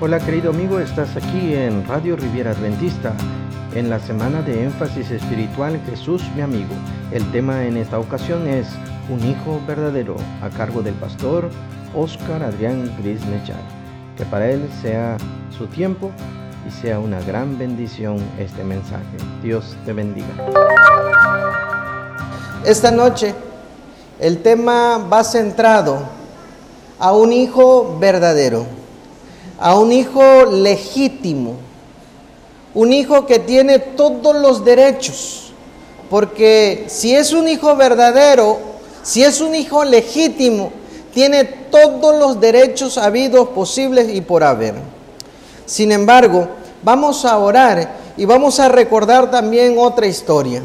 Hola querido amigo, estás aquí en Radio Riviera Adventista, en la semana de énfasis espiritual Jesús mi amigo. El tema en esta ocasión es Un hijo verdadero, a cargo del pastor Oscar Adrián Gris Mechar. Que para él sea su tiempo y sea una gran bendición este mensaje. Dios te bendiga. Esta noche el tema va centrado a un hijo verdadero a un hijo legítimo, un hijo que tiene todos los derechos, porque si es un hijo verdadero, si es un hijo legítimo, tiene todos los derechos habidos, posibles y por haber. Sin embargo, vamos a orar y vamos a recordar también otra historia.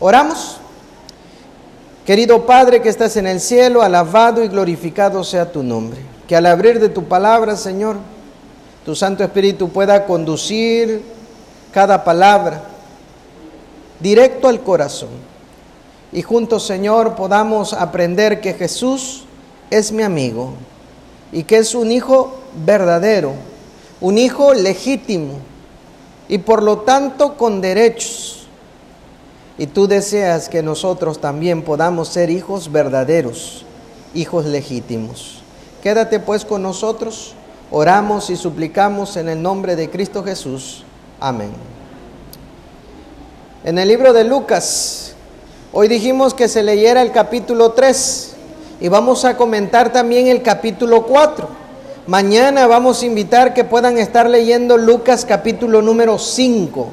¿Oramos? Querido Padre que estás en el cielo, alabado y glorificado sea tu nombre. Que al abrir de tu palabra, Señor, tu Santo Espíritu pueda conducir cada palabra directo al corazón. Y juntos, Señor, podamos aprender que Jesús es mi amigo y que es un hijo verdadero, un hijo legítimo y por lo tanto con derechos. Y tú deseas que nosotros también podamos ser hijos verdaderos, hijos legítimos. Quédate pues con nosotros Oramos y suplicamos en el nombre de Cristo Jesús. Amén. En el libro de Lucas, hoy dijimos que se leyera el capítulo 3 y vamos a comentar también el capítulo 4. Mañana vamos a invitar que puedan estar leyendo Lucas capítulo número 5.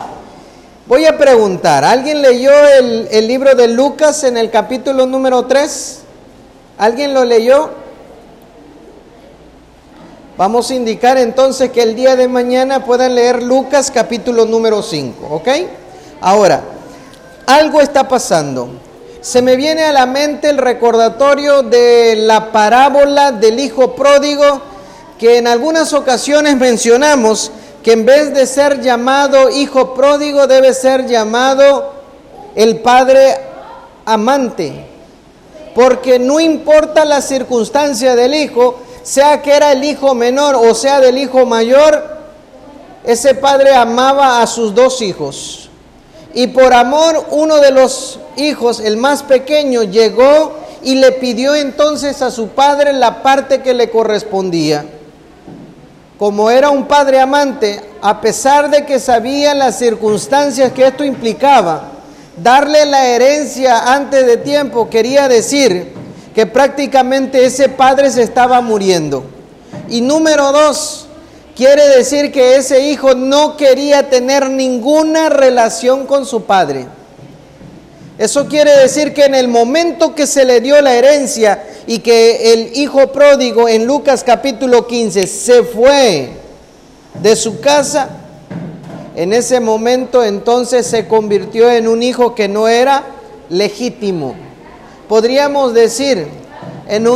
Voy a preguntar, ¿alguien leyó el, el libro de Lucas en el capítulo número 3? ¿Alguien lo leyó? Vamos a indicar entonces que el día de mañana puedan leer Lucas capítulo número 5, ¿ok? Ahora, algo está pasando. Se me viene a la mente el recordatorio de la parábola del hijo pródigo que en algunas ocasiones mencionamos que en vez de ser llamado hijo pródigo debe ser llamado el padre amante. Porque no importa la circunstancia del hijo, sea que era el hijo menor o sea del hijo mayor, ese padre amaba a sus dos hijos. Y por amor uno de los hijos, el más pequeño, llegó y le pidió entonces a su padre la parte que le correspondía. Como era un padre amante, a pesar de que sabía las circunstancias que esto implicaba, darle la herencia antes de tiempo quería decir que prácticamente ese padre se estaba muriendo. Y número dos, quiere decir que ese hijo no quería tener ninguna relación con su padre. Eso quiere decir que en el momento que se le dio la herencia y que el hijo pródigo en Lucas capítulo 15 se fue de su casa, en ese momento entonces se convirtió en un hijo que no era legítimo podríamos decir, en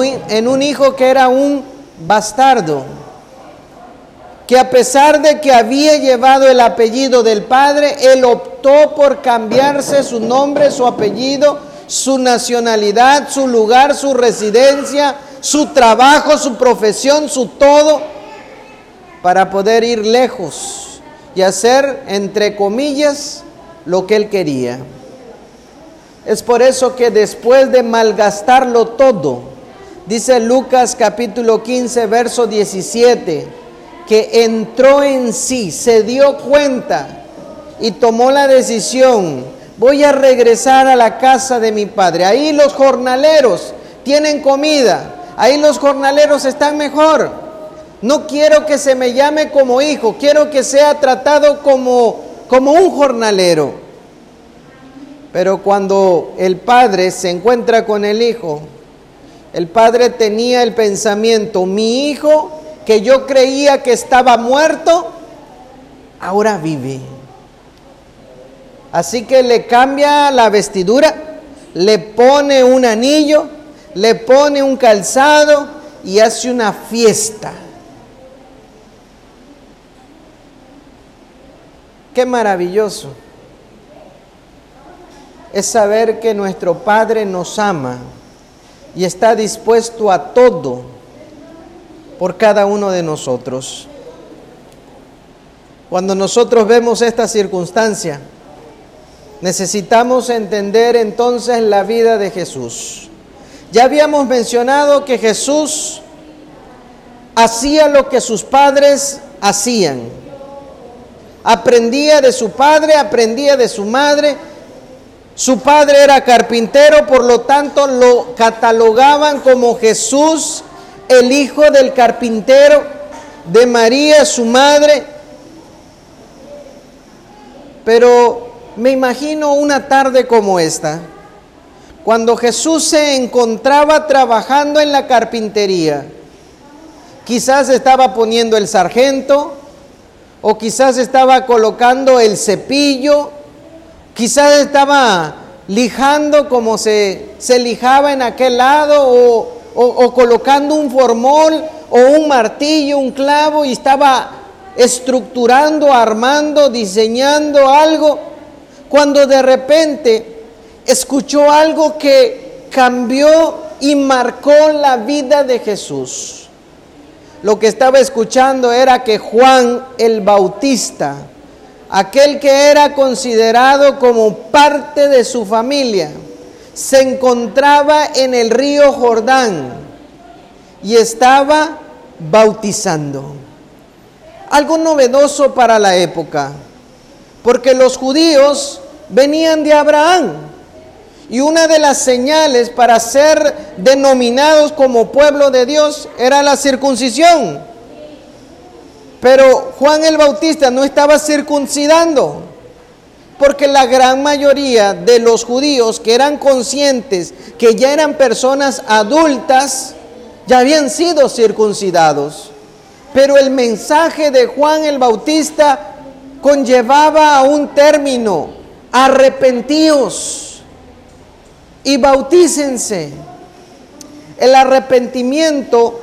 un, hijo que era un bastardo, que a pesar de que había llevado el apellido del padre, él optó por cambiarse su nombre, su apellido, su nacionalidad, su lugar, su residencia, su trabajo, su profesión, su todo, para poder ir lejos y hacer, entre comillas, lo que él quería. Es por eso que después de malgastarlo todo, dice Lucas capítulo 15, verso 17, que entró en sí, se dio cuenta y tomó la decisión, voy a regresar a la casa de mi padre. Ahí los jornaleros tienen comida, ahí los jornaleros están mejor. No quiero que se me llame como hijo, quiero que sea tratado como, como un jornalero. Pero cuando el padre se encuentra con el hijo, el padre tenía el pensamiento, mi hijo que yo creía que estaba muerto, ahora vive. Así que le cambia la vestidura, le pone un anillo, le pone un calzado y hace una fiesta. Qué maravilloso es saber que nuestro Padre nos ama y está dispuesto a todo por cada uno de nosotros. Cuando nosotros vemos esta circunstancia, necesitamos entender entonces la vida de Jesús. Ya habíamos mencionado que Jesús hacía lo que sus padres hacían. Aprendía de su padre, aprendía de su madre. Su padre era carpintero, por lo tanto lo catalogaban como Jesús, el hijo del carpintero, de María, su madre. Pero me imagino una tarde como esta, cuando Jesús se encontraba trabajando en la carpintería. Quizás estaba poniendo el sargento, o quizás estaba colocando el cepillo, quizás estaba lijando como se, se lijaba en aquel lado, o, o colocando un formol, o un martillo, un clavo, y estaba estructurando, armando, diseñando algo, cuando de repente escuchó algo que cambió y marcó la vida de Jesús. Lo que estaba escuchando era que Juan el Bautista, aquel que era considerado como parte de su familia, se encontraba en el río Jordán y estaba bautizando. Algo novedoso para la época, porque los judíos venían de Abraham y una de las señales para ser denominados como pueblo de Dios era la circuncisión. Pero Juan el Bautista no estaba circuncidando, porque la gran mayoría de los judíos que eran conscientes que ya eran personas adultas, ya habían sido circuncidados. Pero el mensaje de Juan el Bautista conllevaba a un término, arrepentíos y bautícense. El arrepentimiento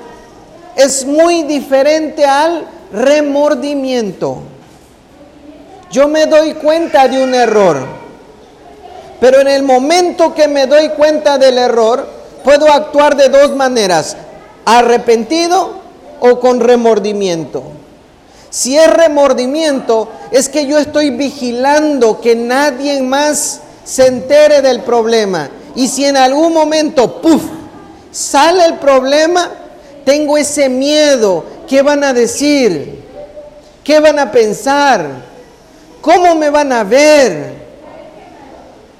es muy diferente al remordimiento. Yo me doy cuenta de un error, pero en el momento que me doy cuenta del error, puedo actuar de dos maneras, arrepentido o con remordimiento. Si es remordimiento, es que yo estoy vigilando que nadie más se entere del problema y si en algún momento, puff, sale el problema, tengo ese miedo. ¿Qué van a decir? ¿Qué van a pensar? ¿Cómo me van a ver?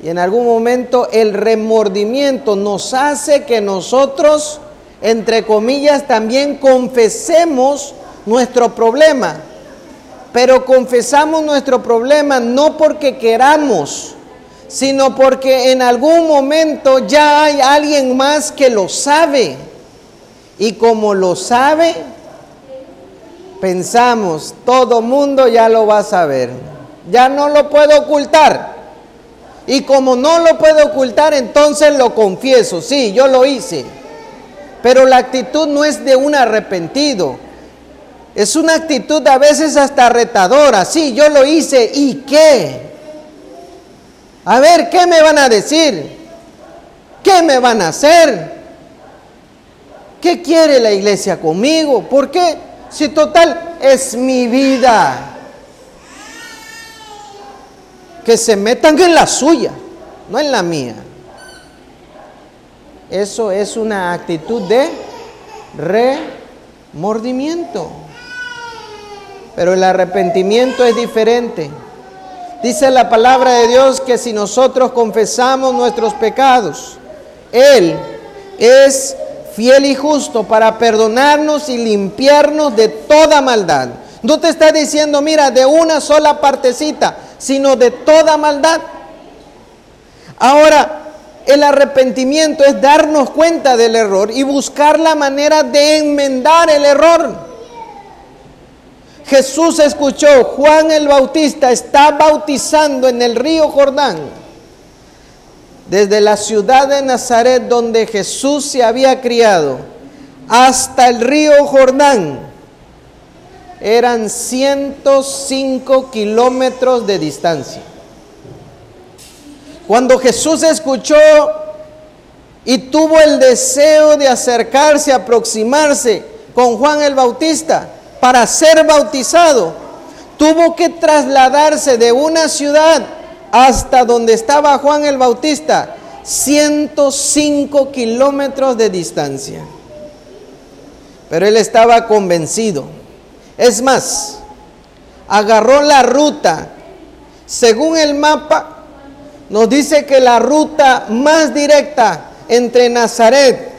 Y en algún momento el remordimiento nos hace que nosotros, entre comillas, también confesemos nuestro problema. Pero confesamos nuestro problema no porque queramos, sino porque en algún momento ya hay alguien más que lo sabe. Y como lo sabe, pensamos, todo mundo ya lo va a saber. Ya no lo puedo ocultar. Y como no lo puedo ocultar, entonces lo confieso. Sí, yo lo hice. Pero la actitud no es de un arrepentido. Es una actitud a veces hasta retadora. Sí, yo lo hice. ¿Y qué? A ver, ¿qué me van a decir? ¿Qué me van a hacer? ¿Qué quiere la iglesia conmigo? ¿Por qué? Si total es mi vida. Que se metan en la suya, no en la mía. Eso es una actitud de remordimiento. Pero el arrepentimiento es diferente. Dice la palabra de Dios que si nosotros confesamos nuestros pecados, Él es fiel y justo para perdonarnos y limpiarnos de toda maldad. No te está diciendo, mira, de una sola partecita, sino de toda maldad. Ahora, el arrepentimiento es darnos cuenta del error y buscar la manera de enmendar el error. Jesús escuchó, Juan el Bautista está bautizando en el río Jordán. Desde la ciudad de Nazaret donde Jesús se había criado hasta el río Jordán eran 105 kilómetros de distancia. Cuando Jesús escuchó y tuvo el deseo de acercarse, aproximarse con Juan el Bautista, para ser bautizado, tuvo que trasladarse de una ciudad hasta donde estaba Juan el Bautista, 105 kilómetros de distancia. Pero él estaba convencido. Es más, agarró la ruta. Según el mapa, nos dice que la ruta más directa entre Nazaret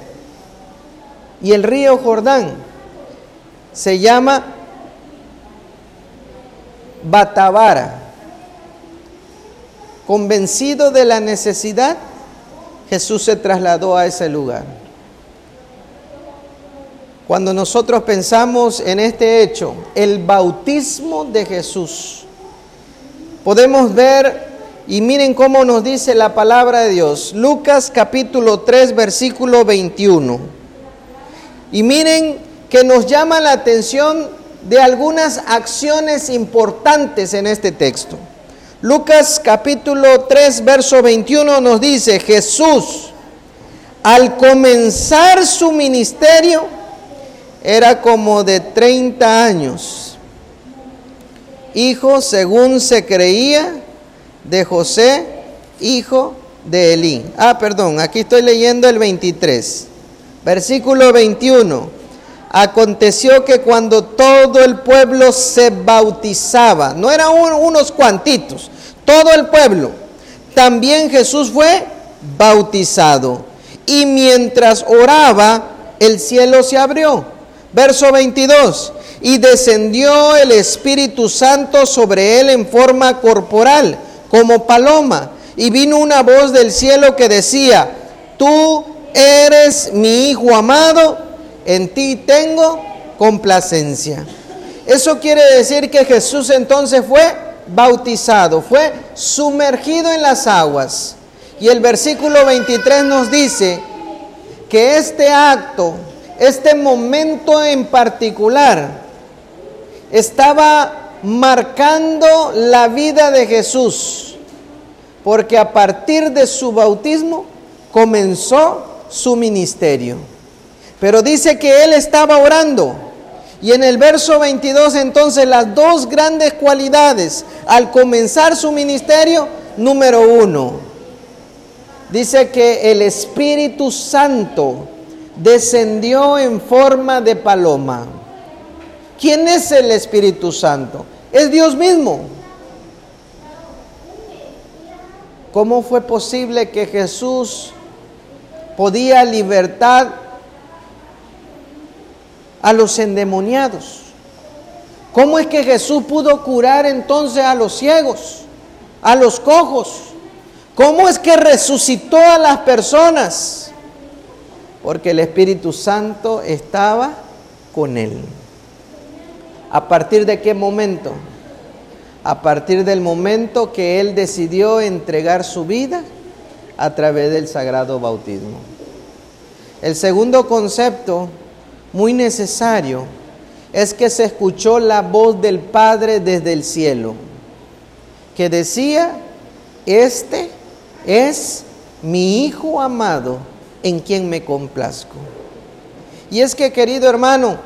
y el río Jordán se llama Batabara. Convencido de la necesidad, Jesús se trasladó a ese lugar. Cuando nosotros pensamos en este hecho, el bautismo de Jesús, podemos ver y miren cómo nos dice la palabra de Dios. Lucas capítulo 3 versículo 21. Y miren que nos llama la atención de algunas acciones importantes en este texto. Lucas capítulo 3 verso 21 nos dice, Jesús al comenzar su ministerio era como de 30 años, hijo según se creía de José, hijo de Elí. Ah, perdón, aquí estoy leyendo el 23. Versículo 21. Aconteció que cuando todo el pueblo se bautizaba, no eran unos cuantitos, todo el pueblo, también Jesús fue bautizado. Y mientras oraba, el cielo se abrió. Verso 22. Y descendió el Espíritu Santo sobre él en forma corporal como paloma. Y vino una voz del cielo que decía, tú eres mi Hijo amado, en ti tengo complacencia. Eso quiere decir que Jesús entonces fue bautizado, fue sumergido en las aguas. Y el versículo 23 nos dice que este acto, este momento en particular, estaba marcando la vida de Jesús, porque a partir de su bautismo comenzó su ministerio. Pero dice que él estaba orando. Y en el verso 22 entonces las dos grandes cualidades al comenzar su ministerio, número uno, dice que el Espíritu Santo descendió en forma de paloma. ¿Quién es el Espíritu Santo? Es Dios mismo. ¿Cómo fue posible que Jesús podía libertar a los endemoniados? ¿Cómo es que Jesús pudo curar entonces a los ciegos, a los cojos? ¿Cómo es que resucitó a las personas? Porque el Espíritu Santo estaba con él. ¿A partir de qué momento? A partir del momento que Él decidió entregar su vida a través del sagrado bautismo. El segundo concepto, muy necesario, es que se escuchó la voz del Padre desde el cielo, que decía, este es mi Hijo amado en quien me complazco. Y es que, querido hermano,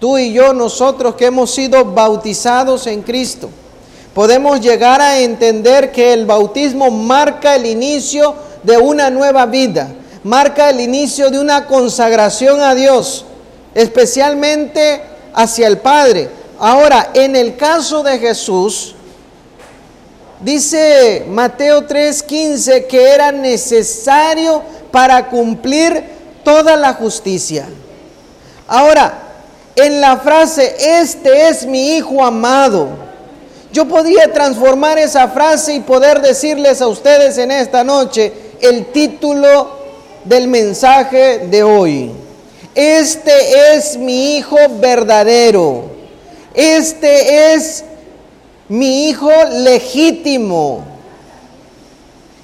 tú y yo, nosotros que hemos sido bautizados en Cristo, podemos llegar a entender que el bautismo marca el inicio de una nueva vida, marca el inicio de una consagración a Dios, especialmente hacia el Padre. Ahora, en el caso de Jesús, dice Mateo 3:15 que era necesario para cumplir toda la justicia. Ahora, en la frase, este es mi hijo amado. Yo podría transformar esa frase y poder decirles a ustedes en esta noche el título del mensaje de hoy. Este es mi hijo verdadero. Este es mi hijo legítimo.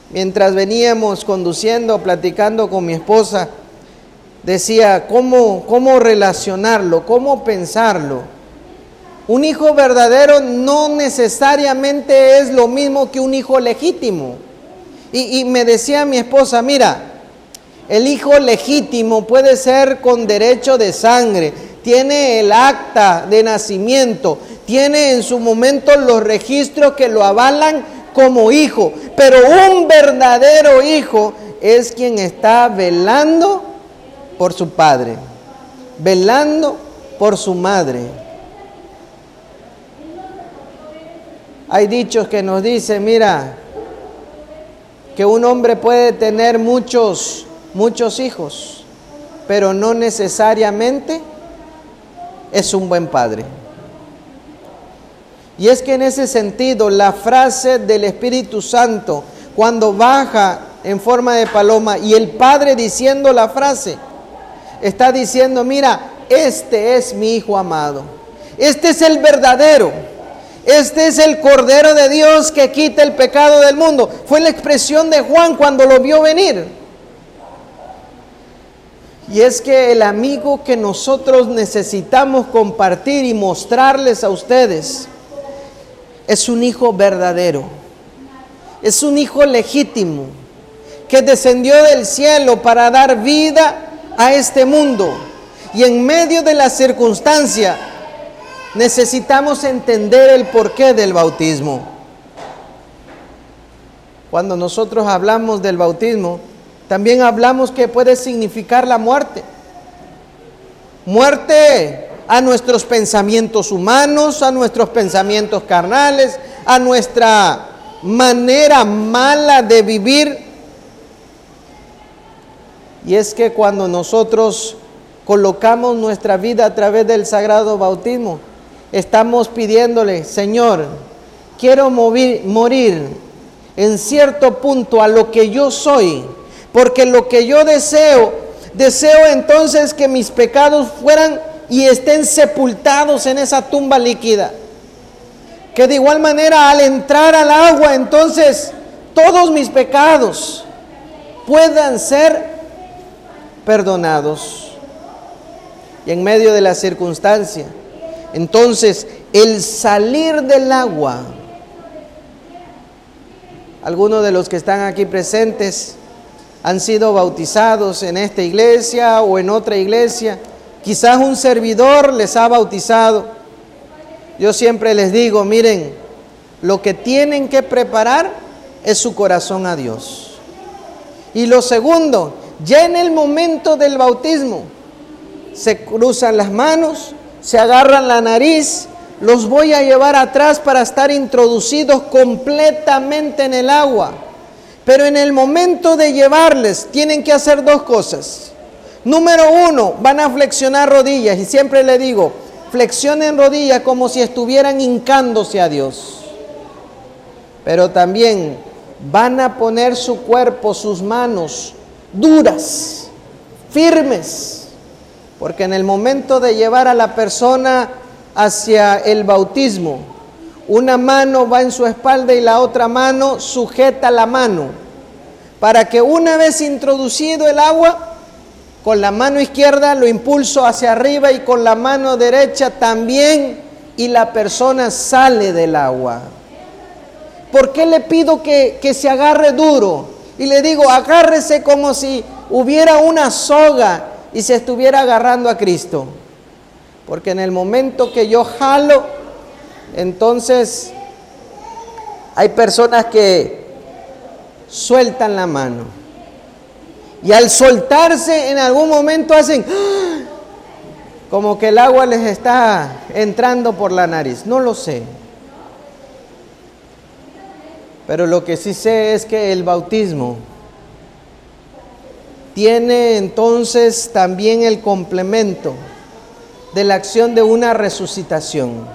Mientras veníamos conduciendo, platicando con mi esposa, decía cómo, cómo relacionarlo, cómo pensarlo. Un hijo verdadero no necesariamente es lo mismo que un hijo legítimo. Y, y, me decía mi esposa, mira, el hijo legítimo puede ser con derecho de sangre, tiene el acta de nacimiento, tiene en su momento los registros que lo avalan como hijo, pero un verdadero hijo es quien está velando por su padre, velando por su madre. Hay dichos que nos dicen, mira, que un hombre puede tener muchos, muchos hijos, pero no necesariamente es un buen padre. Y es que en ese sentido la frase del Espíritu Santo, cuando baja en forma de paloma y el Padre diciendo la frase, está diciendo, mira, este es mi Hijo amado, este es el verdadero, este es el Cordero de Dios que quita el pecado del mundo. Fue la expresión de Juan cuando lo vio venir. Y es que el amigo que nosotros necesitamos compartir y mostrarles a ustedes es un hijo verdadero, es un hijo legítimo, que descendió del cielo para dar vida a este mundo. Y en medio de la circunstancia necesitamos entender el porqué del bautismo. Cuando nosotros hablamos del bautismo, también hablamos que puede significar la muerte. Muerte a nuestros pensamientos humanos, a nuestros pensamientos carnales, a nuestra manera mala de vivir. Y es que cuando nosotros colocamos nuestra vida a través del sagrado bautismo, estamos pidiéndole, Señor, quiero morir en cierto punto a lo que yo soy, porque lo que yo deseo, deseo entonces que mis pecados fueran y estén sepultados en esa tumba líquida. Que de igual manera al entrar al agua, entonces todos mis pecados puedan ser perdonados. Y en medio de la circunstancia, entonces el salir del agua, algunos de los que están aquí presentes han sido bautizados en esta iglesia o en otra iglesia, Quizás un servidor les ha bautizado. Yo siempre les digo, miren, lo que tienen que preparar es su corazón a Dios. Y lo segundo, ya en el momento del bautismo, se cruzan las manos, se agarran la nariz, los voy a llevar atrás para estar introducidos completamente en el agua. Pero en el momento de llevarles, tienen que hacer dos cosas. Número uno, van a flexionar rodillas y siempre le digo, flexionen rodillas como si estuvieran hincándose a Dios. Pero también van a poner su cuerpo, sus manos duras, firmes, porque en el momento de llevar a la persona hacia el bautismo, una mano va en su espalda y la otra mano sujeta la mano, para que una vez introducido el agua, con la mano izquierda lo impulso hacia arriba y con la mano derecha también y la persona sale del agua. ¿Por qué le pido que, que se agarre duro? Y le digo, agárrese como si hubiera una soga y se estuviera agarrando a Cristo. Porque en el momento que yo jalo, entonces hay personas que sueltan la mano y al soltarse en algún momento hacen como que el agua les está entrando por la nariz. No lo sé. Pero lo que sí sé es que el bautismo tiene entonces también el complemento de la acción de una resucitación.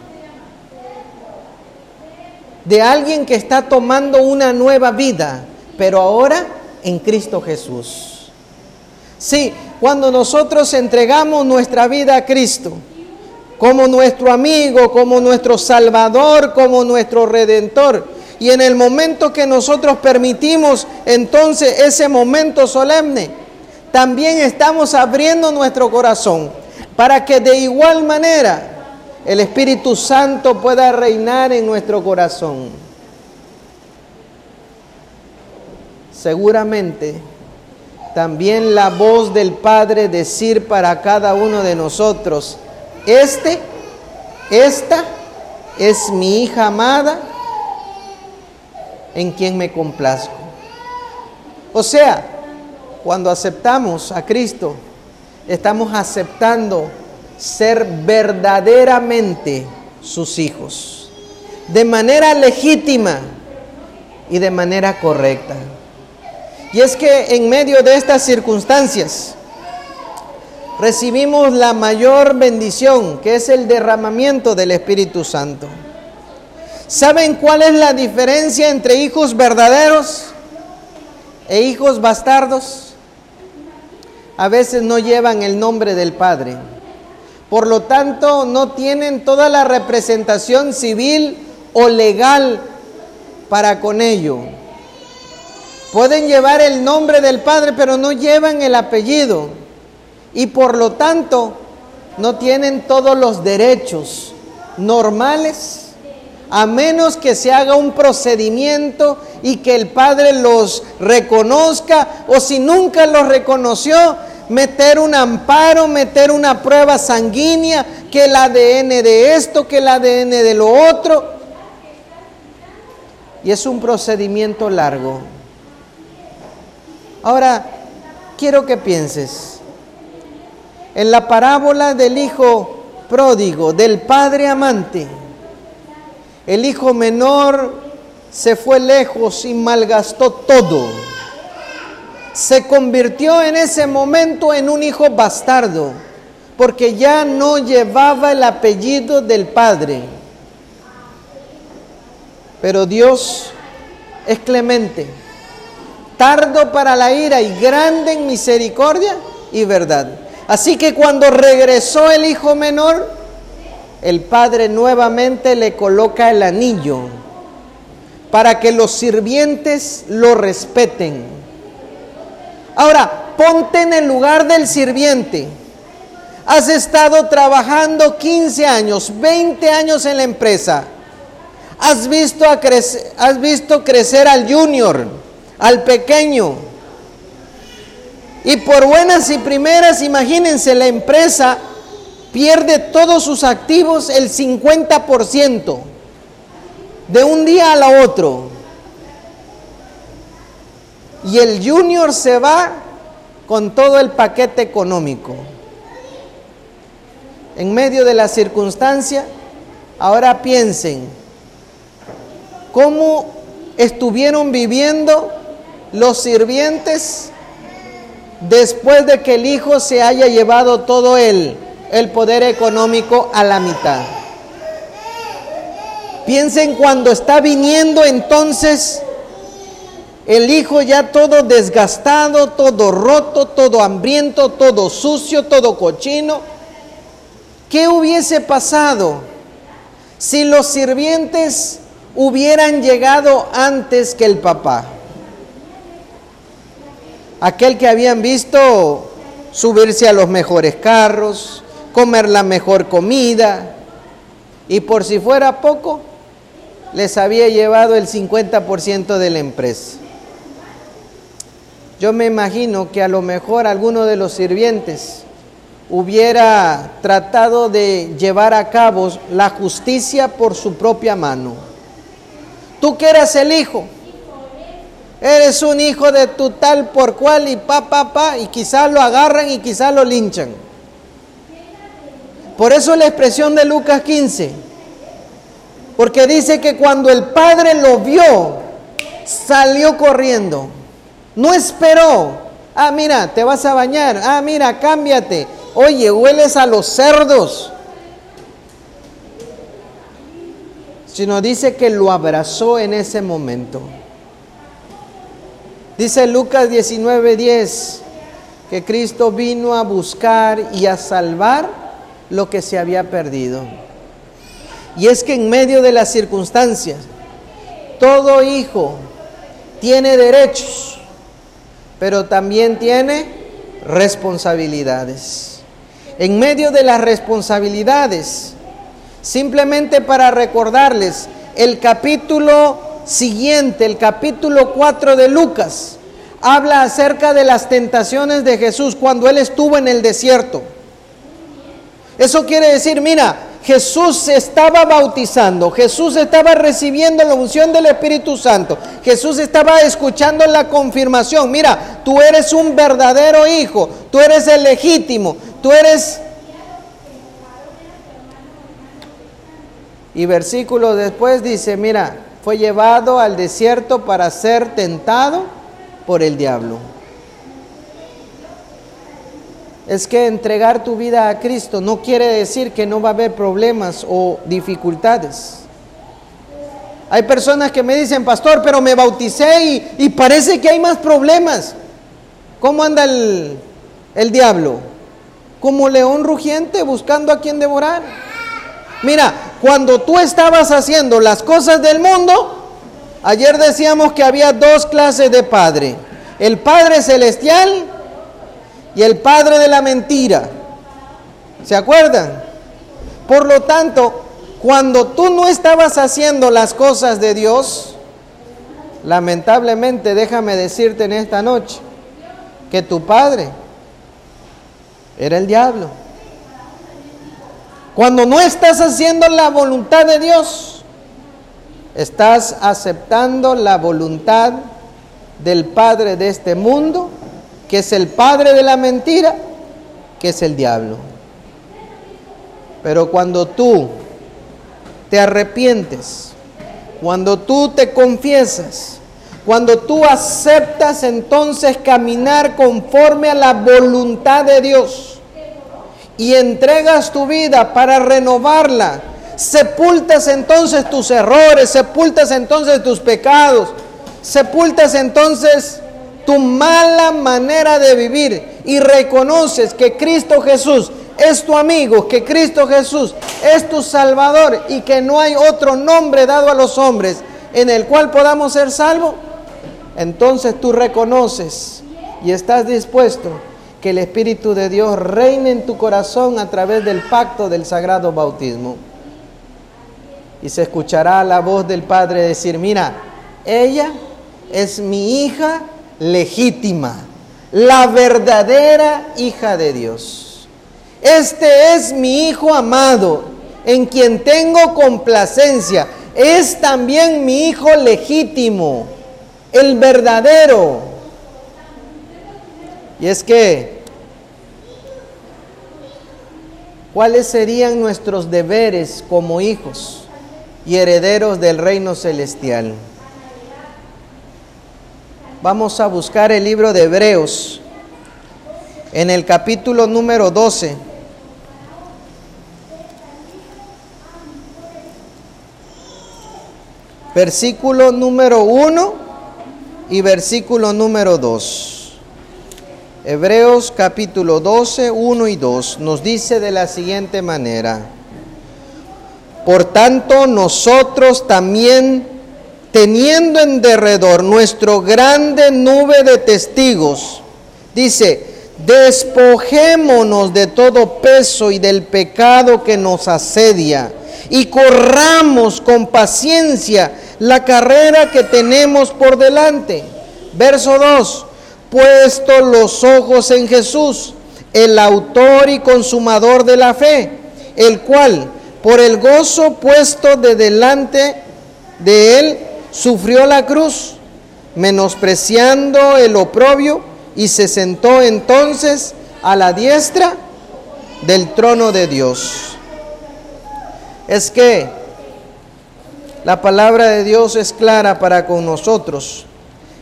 De alguien que está tomando una nueva vida, pero ahora en Cristo Jesús. Sí, cuando nosotros entregamos nuestra vida a Cristo, como nuestro amigo, como nuestro Salvador, como nuestro Redentor, y en el momento que nosotros permitimos entonces ese momento solemne, también estamos abriendo nuestro corazón para que de igual manera el Espíritu Santo pueda reinar en nuestro corazón. Seguramente también la voz del Padre decir para cada uno de nosotros, este, esta es mi hija amada en quien me complazco. O sea, cuando aceptamos a Cristo, estamos aceptando ser verdaderamente sus hijos, de manera legítima y de manera correcta. Y es que en medio de estas circunstancias recibimos la mayor bendición, que es el derramamiento del Espíritu Santo. ¿Saben cuál es la diferencia entre hijos verdaderos e hijos bastardos? A veces no llevan el nombre del Padre. Por lo tanto, no tienen toda la representación civil o legal para con ello. Pueden llevar el nombre del Padre, pero no llevan el apellido. Y por lo tanto, no tienen todos los derechos normales, a menos que se haga un procedimiento y que el Padre los reconozca, o si nunca los reconoció, meter un amparo, meter una prueba sanguínea, que el ADN de esto, que el ADN de lo otro. Y es un procedimiento largo. Ahora, quiero que pienses en la parábola del hijo pródigo, del padre amante. El hijo menor se fue lejos y malgastó todo. Se convirtió en ese momento en un hijo bastardo, porque ya no llevaba el apellido del padre. Pero Dios es clemente tardo para la ira y grande en misericordia y verdad. Así que cuando regresó el hijo menor, el padre nuevamente le coloca el anillo para que los sirvientes lo respeten. Ahora, ponte en el lugar del sirviente. Has estado trabajando 15 años, 20 años en la empresa. Has visto, a has visto crecer al junior al pequeño. Y por buenas y primeras, imagínense, la empresa pierde todos sus activos el 50% de un día a la otro. Y el junior se va con todo el paquete económico. En medio de la circunstancia, ahora piensen, ¿cómo estuvieron viviendo los sirvientes, después de que el hijo se haya llevado todo el, el poder económico a la mitad. Piensen cuando está viniendo entonces el hijo ya todo desgastado, todo roto, todo hambriento, todo sucio, todo cochino. ¿Qué hubiese pasado si los sirvientes hubieran llegado antes que el papá? aquel que habían visto subirse a los mejores carros, comer la mejor comida, y por si fuera poco, les había llevado el 50% de la empresa. Yo me imagino que a lo mejor alguno de los sirvientes hubiera tratado de llevar a cabo la justicia por su propia mano. Tú que eras el hijo, Eres un hijo de tu tal por cual y pa, pa, pa, y quizás lo agarran y quizás lo linchan. Por eso la expresión de Lucas 15, porque dice que cuando el padre lo vio, salió corriendo, no esperó. Ah, mira, te vas a bañar. Ah, mira, cámbiate. Oye, hueles a los cerdos. Sino dice que lo abrazó en ese momento. Dice Lucas 19:10 que Cristo vino a buscar y a salvar lo que se había perdido. Y es que en medio de las circunstancias, todo hijo tiene derechos, pero también tiene responsabilidades. En medio de las responsabilidades, simplemente para recordarles, el capítulo siguiente, el capítulo 4 de Lucas, habla acerca de las tentaciones de Jesús cuando él estuvo en el desierto. Eso quiere decir, mira, Jesús se estaba bautizando, Jesús estaba recibiendo la unción del Espíritu Santo, Jesús estaba escuchando la confirmación, mira, tú eres un verdadero hijo, tú eres el legítimo, tú eres... Y versículo después dice, mira, fue llevado al desierto para ser tentado por el diablo es que entregar tu vida a Cristo no quiere decir que no va a haber problemas o dificultades. Hay personas que me dicen, pastor, pero me bauticé y, parece que hay más problemas. ¿Cómo anda el, el diablo? Como león rugiente buscando a quien devorar. Mira, cuando tú estabas haciendo las cosas del mundo, ayer decíamos que había dos clases de padre. El Padre Celestial y el padre de la mentira. ¿Se acuerdan? Por lo tanto, cuando tú no estabas haciendo las cosas de Dios, lamentablemente déjame decirte en esta noche que tu padre era el diablo. Cuando no estás haciendo la voluntad de Dios, estás aceptando la voluntad del Padre de este mundo que es el padre de la mentira, que es el diablo. Pero cuando tú te arrepientes, cuando tú te confiesas, cuando tú aceptas entonces caminar conforme a la voluntad de Dios y entregas tu vida para renovarla, sepultas entonces tus errores, sepultas entonces tus pecados, sepultas entonces tu mala manera de vivir y reconoces que Cristo Jesús es tu amigo, que Cristo Jesús es tu Salvador y que no hay otro nombre dado a los hombres en el cual podamos ser salvos, entonces tú reconoces y estás dispuesto que el Espíritu de Dios reine en tu corazón a través del pacto del sagrado bautismo. Y se escuchará la voz del Padre decir, mira, ella es mi hija legítima, la verdadera hija de Dios. Este es mi Hijo amado, en quien tengo complacencia. Es también mi Hijo legítimo, el verdadero. Y es que, ¿cuáles serían nuestros deberes como hijos y herederos del reino celestial? Vamos a buscar el libro de Hebreos en el capítulo número 12. Versículo número 1 y versículo número 2. Hebreos capítulo 12, 1 y 2 nos dice de la siguiente manera. Por tanto, nosotros también teniendo en derredor nuestro grande nube de testigos, dice, despojémonos de todo peso y del pecado que nos asedia y corramos con paciencia la carrera que tenemos por delante. Verso 2, puesto los ojos en Jesús, el autor y consumador de la fe, el cual, por el gozo puesto de delante de él, sufrió la cruz, menospreciando el oprobio, y se sentó entonces a la diestra del trono de Dios. Es que la palabra de Dios es clara para con nosotros,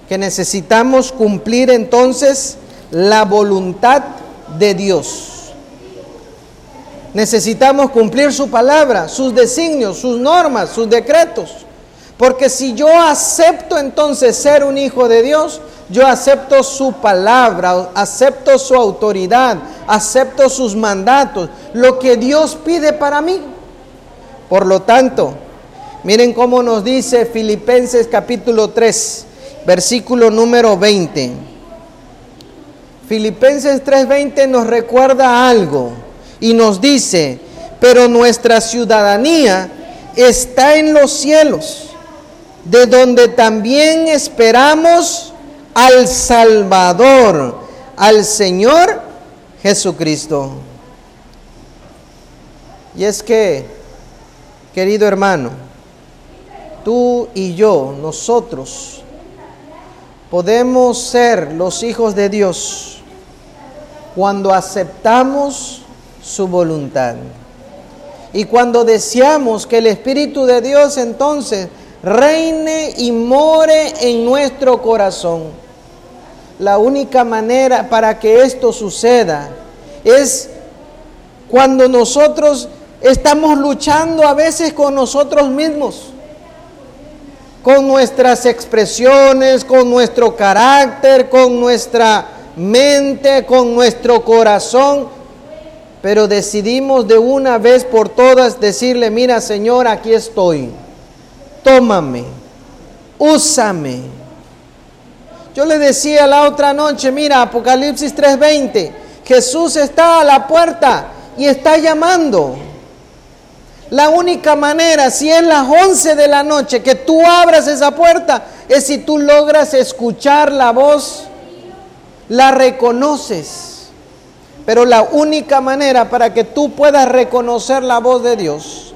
que necesitamos cumplir entonces la voluntad de Dios. Necesitamos cumplir su palabra, sus designios, sus normas, sus decretos. Porque si yo acepto entonces ser un hijo de Dios, yo acepto su palabra, acepto su autoridad, acepto sus mandatos, lo que Dios pide para mí. Por lo tanto, miren cómo nos dice Filipenses capítulo 3, versículo número 20. Filipenses 3:20 nos recuerda algo y nos dice, pero nuestra ciudadanía está en los cielos de donde también esperamos al Salvador, al Señor Jesucristo. Y es que, querido hermano, tú y yo, nosotros, podemos ser los hijos de Dios cuando aceptamos su voluntad. Y cuando deseamos que el Espíritu de Dios entonces reine y more en nuestro corazón. La única manera para que esto suceda es cuando nosotros estamos luchando a veces con nosotros mismos, con nuestras expresiones, con nuestro carácter, con nuestra mente, con nuestro corazón, pero decidimos de una vez por todas decirle, mira Señor, aquí estoy, tómame, úsame. Yo le decía la otra noche, mira, Apocalipsis 3:20, Jesús está a la puerta y está llamando. La única manera, si es las 11 de la noche, que tú abras esa puerta, es si tú logras escuchar la voz, la reconoces. Pero la única manera para que tú puedas reconocer la voz de Dios,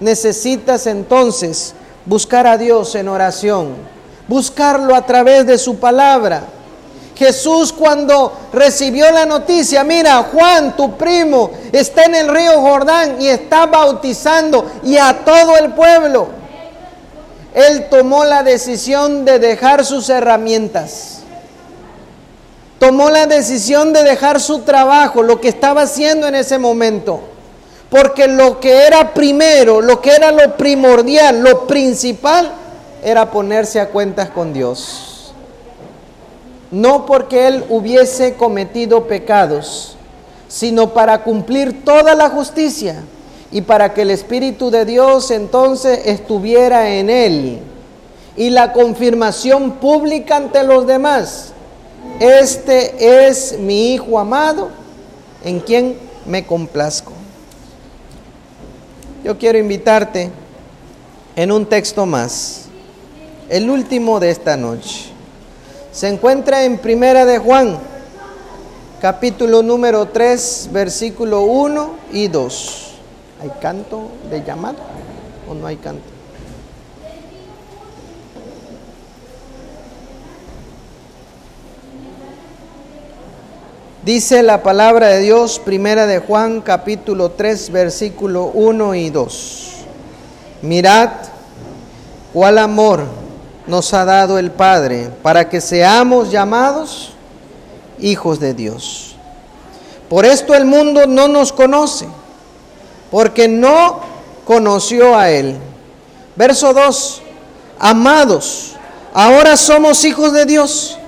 necesitas entonces buscar a Dios en oración, buscarlo a través de su palabra Jesús cuando recibió la noticia, mira, Juan, tu primo, está en el río Jordán y está bautizando y a todo el pueblo. Él tomó la decisión de dejar sus herramientas. Tomó la decisión de dejar su trabajo, lo que estaba haciendo en ese momento. Porque lo que era primero, lo que era lo primordial, lo principal, era ponerse a cuentas con Dios no porque él hubiese cometido pecados, sino para cumplir toda la justicia y para que el Espíritu de Dios entonces estuviera en él. Y la confirmación pública ante los demás, este es mi Hijo amado, en quien me complazco. Yo quiero invitarte en un texto más, el último de esta noche se encuentra en Primera de Juan, capítulo número 3, versículo 1 y 2. ¿Hay canto de llamado o no hay canto? Dice la palabra de Dios, Primera de Juan, capítulo 3, versículo 1 y 2. Mirad cuál amor nos ha dado el Padre para que seamos llamados hijos de Dios. Por esto el mundo no nos conoce, porque no conoció a Él. Verso 2, amados, ahora somos hijos de Dios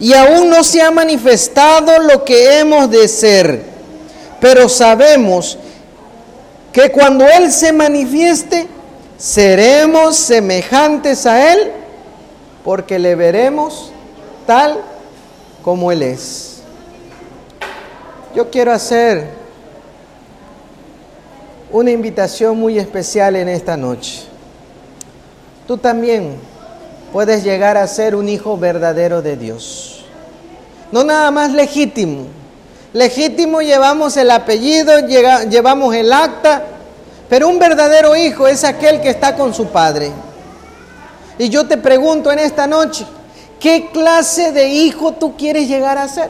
y aún no se ha manifestado lo que hemos de ser, pero sabemos que cuando Él se manifieste, seremos semejantes a Él porque le veremos tal como Él es. Yo quiero hacer una invitación muy especial en esta noche. Tú también puedes llegar a ser un hijo verdadero de Dios. No nada más legítimo. Legítimo llevamos el apellido, llevamos el acta, pero un verdadero hijo es aquel que está con su padre. Y yo te pregunto en esta noche, ¿qué clase de hijo tú quieres llegar a ser?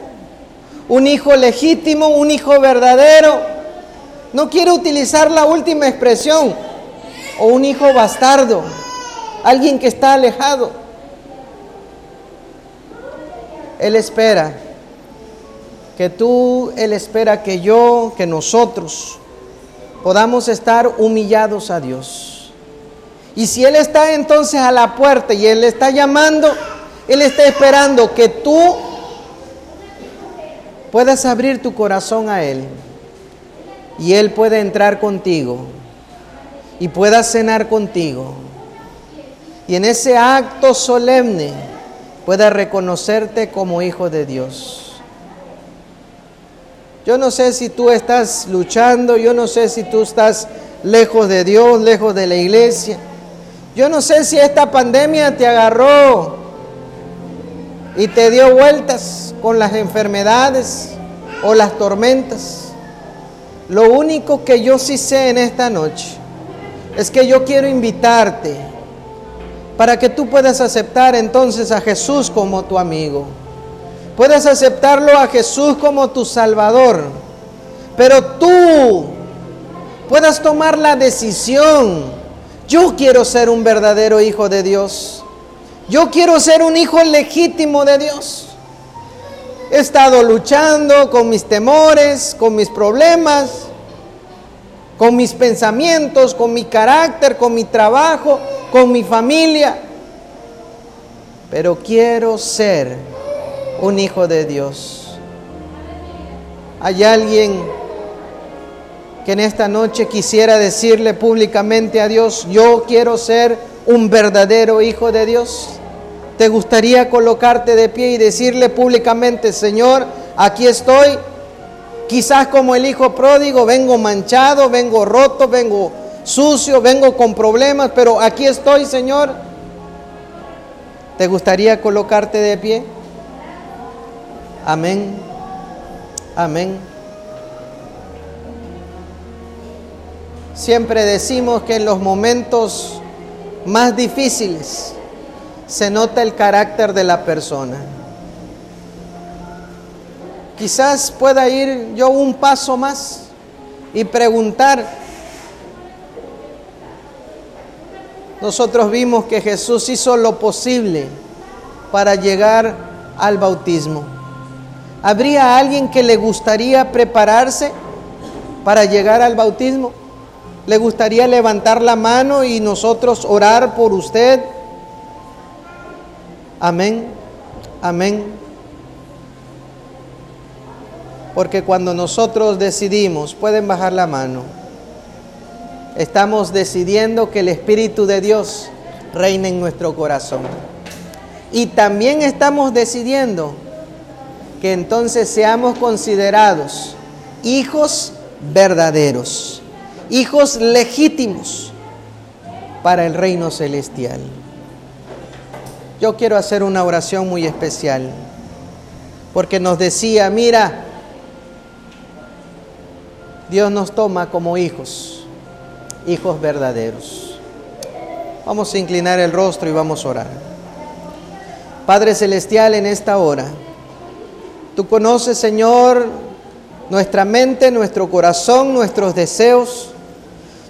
¿Un hijo legítimo, un hijo verdadero? No quiero utilizar la última expresión. O un hijo bastardo, alguien que está alejado. Él espera que tú, Él espera que yo, que nosotros podamos estar humillados a Dios. Y si Él está entonces a la puerta y Él está llamando, Él está esperando que tú puedas abrir tu corazón a Él y Él pueda entrar contigo y pueda cenar contigo. Y en ese acto solemne pueda reconocerte como hijo de Dios. Yo no sé si tú estás luchando, yo no sé si tú estás lejos de Dios, lejos de la iglesia. Yo no sé si esta pandemia te agarró y te dio vueltas con las enfermedades o las tormentas. Lo único que yo sí sé en esta noche es que yo quiero invitarte para que tú puedas aceptar entonces a Jesús como tu amigo. Puedes aceptarlo a Jesús como tu Salvador. Pero tú puedas tomar la decisión. Yo quiero ser un verdadero hijo de Dios. Yo quiero ser un hijo legítimo de Dios. He estado luchando con mis temores, con mis problemas, con mis pensamientos, con mi carácter, con mi trabajo, con mi familia. Pero quiero ser un hijo de Dios. Hay alguien que en esta noche quisiera decirle públicamente a Dios, yo quiero ser un verdadero hijo de Dios. ¿Te gustaría colocarte de pie y decirle públicamente, Señor, aquí estoy? Quizás como el hijo pródigo, vengo manchado, vengo roto, vengo sucio, vengo con problemas, pero aquí estoy, Señor. ¿Te gustaría colocarte de pie? Amén. Amén. Siempre decimos que en los momentos más difíciles se nota el carácter de la persona. Quizás pueda ir yo un paso más y preguntar. Nosotros vimos que Jesús hizo lo posible para llegar al bautismo. ¿Habría alguien que le gustaría prepararse para llegar al bautismo? ¿Le gustaría levantar la mano y nosotros orar por usted? Amén, amén. Porque cuando nosotros decidimos, pueden bajar la mano, estamos decidiendo que el Espíritu de Dios reine en nuestro corazón. Y también estamos decidiendo que entonces seamos considerados hijos verdaderos, hijos legítimos para el reino celestial. Yo quiero hacer una oración muy especial, porque nos decía, mira, Dios nos toma como hijos, hijos verdaderos. Vamos a inclinar el rostro y vamos a orar. Padre Celestial, en esta hora, tú conoces, Señor, nuestra mente, nuestro corazón, nuestros deseos.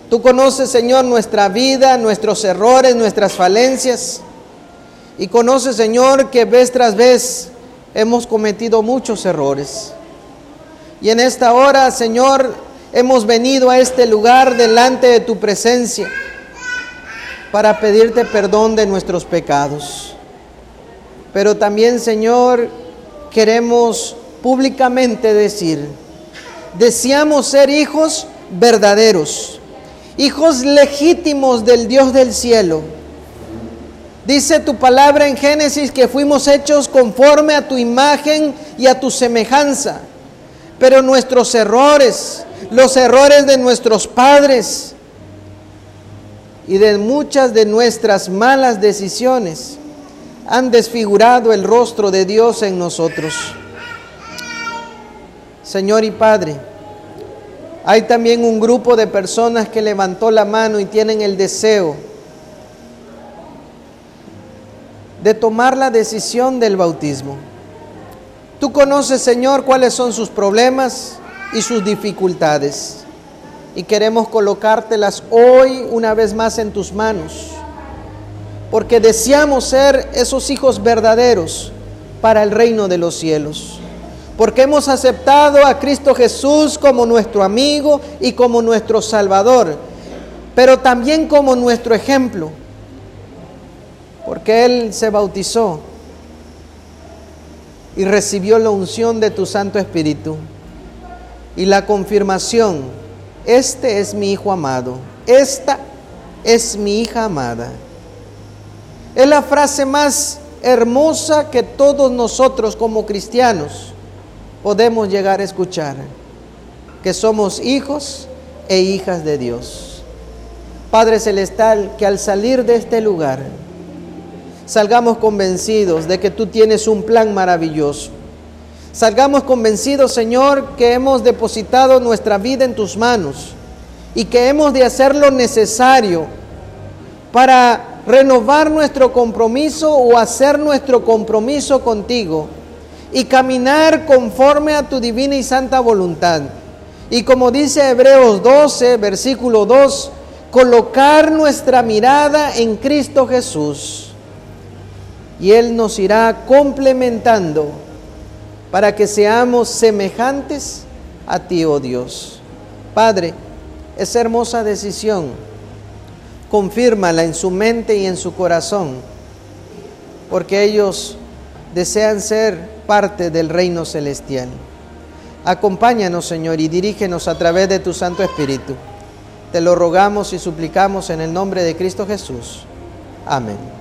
Tú conoces, Señor, nuestra vida, nuestros errores, nuestras falencias. Y conoces, Señor, que vez tras vez hemos cometido muchos errores. Y en esta hora, Señor, hemos venido a este lugar delante de tu presencia para pedirte perdón de nuestros pecados. Pero también, Señor, queremos públicamente decir, deseamos ser hijos verdaderos, hijos legítimos del Dios del cielo. Dice tu palabra en Génesis que fuimos hechos conforme a tu imagen y a tu semejanza, pero nuestros errores, los errores de nuestros padres y de muchas de nuestras malas decisiones han desfigurado el rostro de Dios en nosotros. Señor y Padre, hay también un grupo de personas que levantó la mano y tienen el deseo de tomar la decisión del bautismo. Tú conoces, Señor, cuáles son sus problemas, y sus dificultades. Y queremos colocártelas hoy una vez más en tus manos, porque deseamos ser esos hijos verdaderos para el reino de los cielos. Porque hemos aceptado a Cristo Jesús como nuestro amigo y como nuestro Salvador, pero también como nuestro ejemplo. Porque Él se bautizó y recibió la unción de tu Santo Espíritu y la confirmación, este es mi hijo amado, esta es mi hija amada. Es la frase más hermosa que todos nosotros como cristianos podemos llegar a escuchar, que somos hijos e hijas de Dios. Padre Celestial, que al salir de este lugar salgamos convencidos de que tú tienes un plan maravilloso Salgamos convencidos, Señor, que hemos depositado nuestra vida en tus manos y que hemos de hacer lo necesario para renovar nuestro compromiso o hacer nuestro compromiso contigo y caminar conforme a tu divina y santa voluntad. Y como dice Hebreos 12, versículo 2, colocar nuestra mirada en Cristo Jesús. Y Él nos irá complementando para que seamos semejantes a ti, oh Dios. Padre, esa hermosa decisión, confírmala en su mente y en su corazón, porque ellos desean ser parte del reino celestial. Acompáñanos, Señor, y dirígenos a través de tu Santo Espíritu. Te lo rogamos y suplicamos en el nombre de Cristo Jesús. Amén.